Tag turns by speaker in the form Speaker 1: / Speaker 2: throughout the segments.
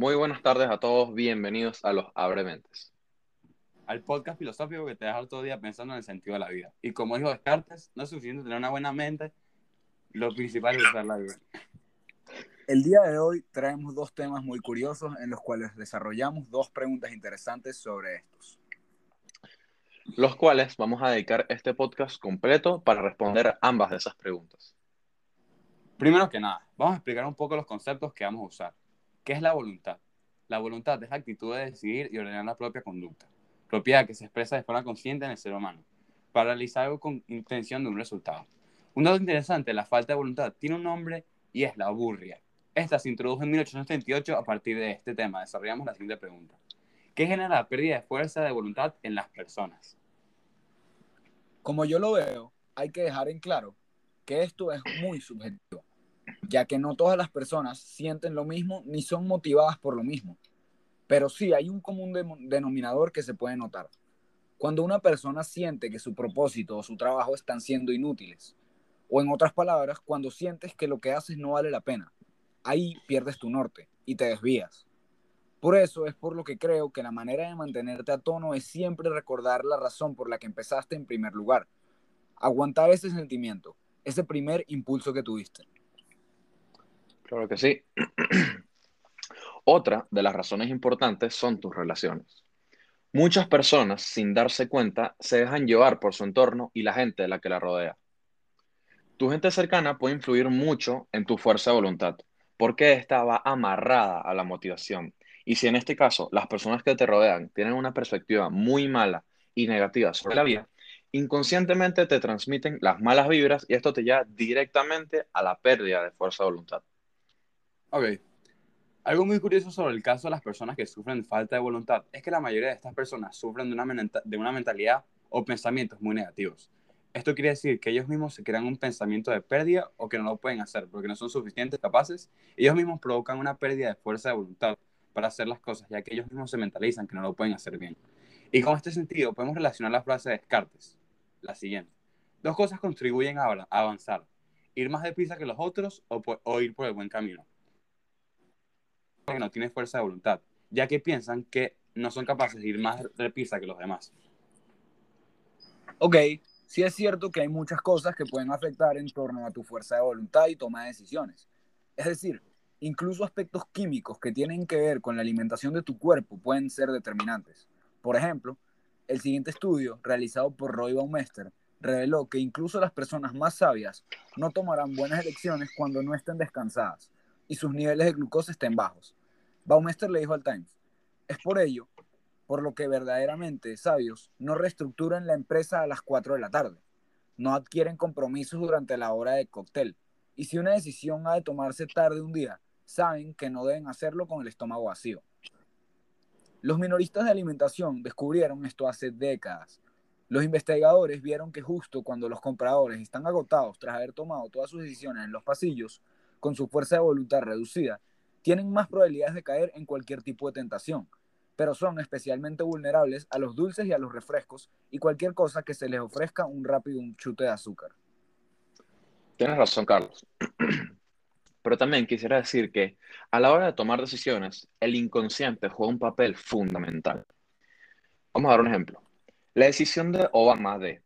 Speaker 1: Muy buenas tardes a todos, bienvenidos a los Abrementes.
Speaker 2: Al podcast filosófico que te deja todo el día pensando en el sentido de la vida. Y como dijo Descartes, no es suficiente tener una buena mente, lo principal es usar la vida.
Speaker 3: El día de hoy traemos dos temas muy curiosos en los cuales desarrollamos dos preguntas interesantes sobre estos.
Speaker 1: Los cuales vamos a dedicar este podcast completo para responder ambas de esas preguntas.
Speaker 2: Primero que nada, vamos a explicar un poco los conceptos que vamos a usar. ¿Qué es la voluntad? La voluntad es la actitud de decidir y ordenar la propia conducta, propiedad que se expresa de forma consciente en el ser humano, para realizar con intención de un resultado. Un dato interesante, la falta de voluntad tiene un nombre y es la burria. Esta se introdujo en 1838 a partir de este tema. Desarrollamos la siguiente pregunta. ¿Qué genera la pérdida de fuerza de voluntad en las personas?
Speaker 3: Como yo lo veo, hay que dejar en claro que esto es muy subjetivo ya que no todas las personas sienten lo mismo ni son motivadas por lo mismo. Pero sí hay un común denominador que se puede notar. Cuando una persona siente que su propósito o su trabajo están siendo inútiles, o en otras palabras, cuando sientes que lo que haces no vale la pena, ahí pierdes tu norte y te desvías. Por eso es por lo que creo que la manera de mantenerte a tono es siempre recordar la razón por la que empezaste en primer lugar. Aguantar ese sentimiento, ese primer impulso que tuviste.
Speaker 1: Claro que sí. Otra de las razones importantes son tus relaciones. Muchas personas, sin darse cuenta, se dejan llevar por su entorno y la gente de la que la rodea. Tu gente cercana puede influir mucho en tu fuerza de voluntad, porque esta va amarrada a la motivación. Y si en este caso las personas que te rodean tienen una perspectiva muy mala y negativa sobre la vida, inconscientemente te transmiten las malas vibras y esto te lleva directamente a la pérdida de fuerza de voluntad.
Speaker 2: Ok. Algo muy curioso sobre el caso de las personas que sufren falta de voluntad es que la mayoría de estas personas sufren de una, mentalidad o pensamientos muy negativos. Esto quiere decir que ellos mismos se crean un pensamiento de pérdida o que no lo pueden hacer porque no son suficientes capaces. Ellos mismos provocan una pérdida de fuerza de voluntad para hacer las cosas, ya que ellos mismos se mentalizan que no lo pueden hacer bien. Y con este sentido podemos relacionar la frase de Descartes, la siguiente. Dos cosas contribuyen a avanzar, ir más deprisa que los otros o ir por el buen camino que no tiene fuerza de voluntad, ya que piensan que no son capaces de ir más deprisa que los demás.
Speaker 3: Ok, sí es cierto que hay muchas cosas que pueden afectar en torno a tu fuerza de voluntad y toma de decisiones. Es decir, incluso aspectos químicos que tienen que ver con la alimentación de tu cuerpo pueden ser determinantes. Por ejemplo, el siguiente estudio, realizado por Roy Baumeister, reveló que incluso las personas más sabias no tomarán buenas elecciones cuando no estén descansadas y sus niveles de glucosa estén bajos. Baumeister le dijo al Times, es por ello, por lo que verdaderamente sabios no reestructuran la empresa a las 4 de la tarde, no adquieren compromisos durante la hora de cóctel, y si una decisión ha de tomarse tarde un día, saben que no deben hacerlo con el estómago vacío. Los minoristas de alimentación descubrieron esto hace décadas. Los investigadores vieron que justo cuando los compradores están agotados tras haber tomado todas sus decisiones en los pasillos, con su fuerza de voluntad reducida, tienen más probabilidades de caer en cualquier tipo de tentación, pero son especialmente vulnerables a los dulces y a los refrescos y cualquier cosa que se les ofrezca un rápido un chute de azúcar.
Speaker 1: Tienes razón, Carlos. Pero también quisiera decir que a la hora de tomar decisiones, el inconsciente juega un papel fundamental. Vamos a dar un ejemplo. La decisión de Obama de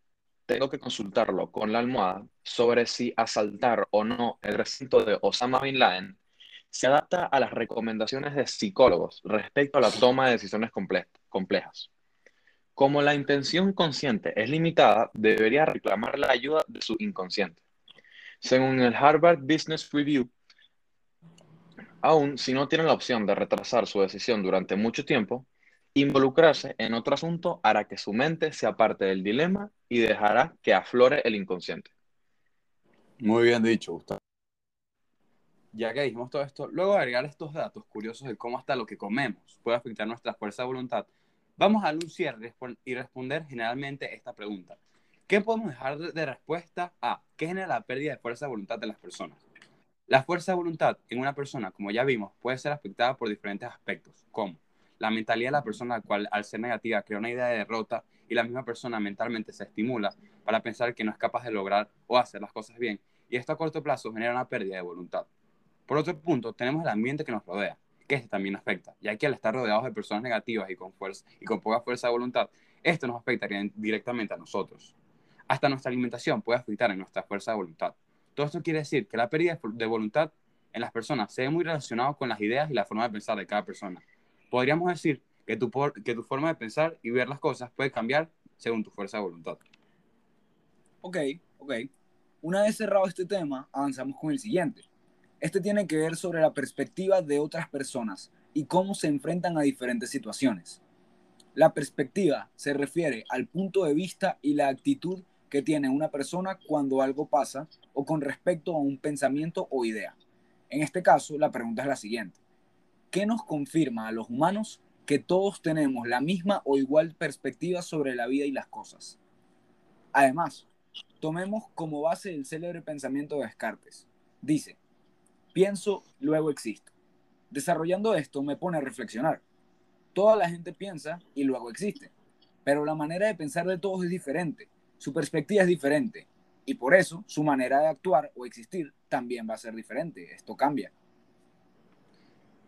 Speaker 1: tengo que consultarlo con la almohada sobre si asaltar o no el recinto de Osama Bin Laden se adapta a las recomendaciones de psicólogos respecto a la toma de decisiones complejas. Como la intención consciente es limitada, debería reclamar la ayuda de su inconsciente. Según el Harvard Business Review, aún si no tiene la opción de retrasar su decisión durante mucho tiempo, involucrarse en otro asunto hará que su mente se aparte del dilema y dejará que aflore el inconsciente.
Speaker 2: Muy bien dicho, Gustavo ya que dijimos todo esto, luego de agregar estos datos curiosos de cómo hasta lo que comemos puede afectar nuestra fuerza de voluntad, vamos a darle un cierre y responder generalmente esta pregunta. ¿Qué podemos dejar de respuesta a qué genera la pérdida de fuerza de voluntad de las personas? La fuerza de voluntad en una persona, como ya vimos, puede ser afectada por diferentes aspectos, como la mentalidad de la persona, la cual al ser negativa crea una idea de derrota y la misma persona mentalmente se estimula para pensar que no es capaz de lograr o hacer las cosas bien, y esto a corto plazo genera una pérdida de voluntad. Por otro punto, tenemos el ambiente que nos rodea. que este también afecta, ya que al estar rodeados de personas negativas y con, fuerza, y con poca fuerza de voluntad, esto nos afectaría directamente a nosotros. Hasta nuestra alimentación puede afectar en nuestra fuerza de voluntad. Todo esto quiere decir que la pérdida de voluntad en las personas se ve muy relacionado con las ideas y la forma de pensar de cada persona. Podríamos decir que tu, que tu forma de pensar y ver las cosas puede cambiar según tu fuerza de voluntad.
Speaker 3: Ok, ok. Una vez cerrado este tema, avanzamos con el siguiente. Este tiene que ver sobre la perspectiva de otras personas y cómo se enfrentan a diferentes situaciones. La perspectiva se refiere al punto de vista y la actitud que tiene una persona cuando algo pasa o con respecto a un pensamiento o idea. En este caso, la pregunta es la siguiente. ¿Qué nos confirma a los humanos que todos tenemos la misma o igual perspectiva sobre la vida y las cosas? Además, tomemos como base el célebre pensamiento de Descartes. Dice, pienso, luego existo. Desarrollando esto me pone a reflexionar. Toda la gente piensa y luego existe, pero la manera de pensar de todos es diferente, su perspectiva es diferente, y por eso su manera de actuar o existir también va a ser diferente. Esto cambia.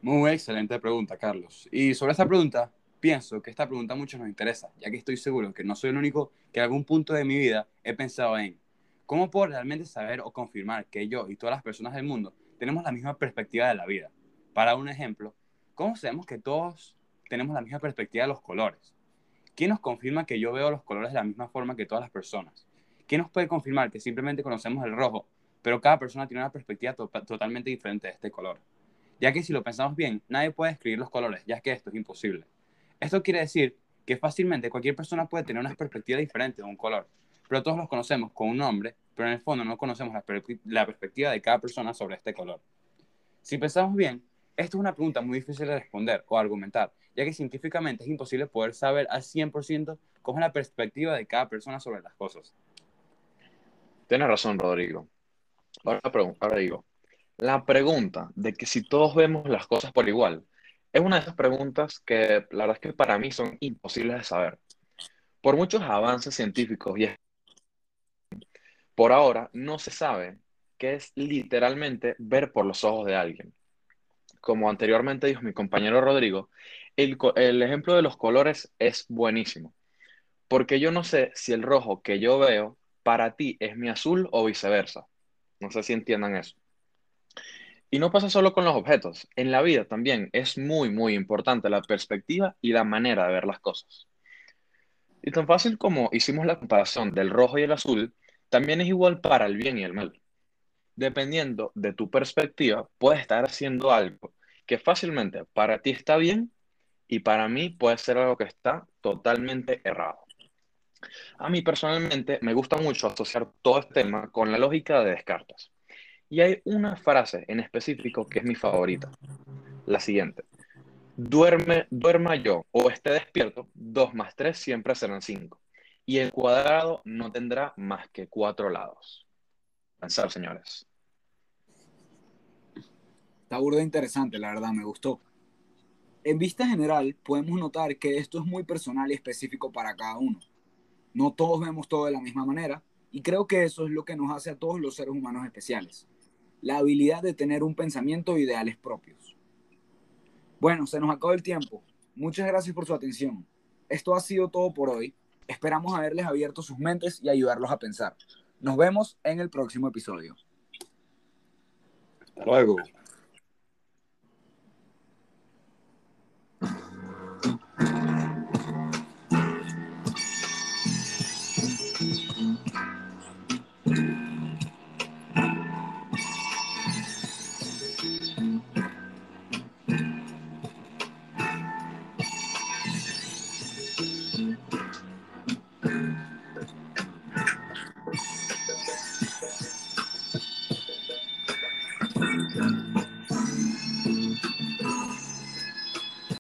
Speaker 2: Muy excelente pregunta, Carlos. Y sobre esta pregunta, pienso que esta pregunta a muchos nos interesa, ya que estoy seguro que no soy el único que en algún punto de mi vida he pensado en cómo puedo realmente saber o confirmar que yo y todas las personas del mundo tenemos la misma perspectiva de la vida. Para un ejemplo, ¿cómo sabemos que todos tenemos la misma perspectiva de los colores? ¿Quién nos confirma que yo veo los colores de la misma forma que todas las personas? ¿Quién nos puede confirmar que simplemente conocemos el rojo, pero cada persona tiene una perspectiva totalmente diferente de este color? Ya que si lo pensamos bien, nadie puede escribir los colores, ya que esto es imposible. Esto quiere decir que fácilmente cualquier persona puede tener una perspectiva diferente de un color, pero todos los conocemos con un nombre, pero en el fondo no conocemos la, la perspectiva de cada persona sobre este color. Si pensamos bien, esto es una pregunta muy difícil de responder o argumentar, ya que científicamente es imposible poder saber al 100% cómo es la perspectiva de cada persona sobre las cosas.
Speaker 1: Tienes razón, Rodrigo. Ahora, ahora digo, la pregunta de que si todos vemos las cosas por igual es una de esas preguntas que la verdad es que para mí son imposibles de saber. Por muchos avances científicos y por ahora no se sabe qué es literalmente ver por los ojos de alguien. Como anteriormente dijo mi compañero Rodrigo, el, el ejemplo de los colores es buenísimo, porque yo no sé si el rojo que yo veo para ti es mi azul o viceversa. No sé si entiendan eso. Y no pasa solo con los objetos, en la vida también es muy, muy importante la perspectiva y la manera de ver las cosas. Y tan fácil como hicimos la comparación del rojo y el azul, también es igual para el bien y el mal. Dependiendo de tu perspectiva, puedes estar haciendo algo que fácilmente para ti está bien y para mí puede ser algo que está totalmente errado. A mí personalmente me gusta mucho asociar todo este tema con la lógica de Descartes. Y hay una frase en específico que es mi favorita. La siguiente. Duerme, duerma yo o esté despierto, 2 más 3 siempre serán 5. Y el cuadrado no tendrá más que cuatro lados. Pensar, señores.
Speaker 3: Está burda interesante, la verdad, me gustó. En vista general, podemos notar que esto es muy personal y específico para cada uno. No todos vemos todo de la misma manera, y creo que eso es lo que nos hace a todos los seres humanos especiales. La habilidad de tener un pensamiento e ideales propios. Bueno, se nos acabó el tiempo. Muchas gracias por su atención. Esto ha sido todo por hoy. Esperamos haberles abierto sus mentes y ayudarlos a pensar. Nos vemos en el próximo episodio.
Speaker 2: Hasta luego.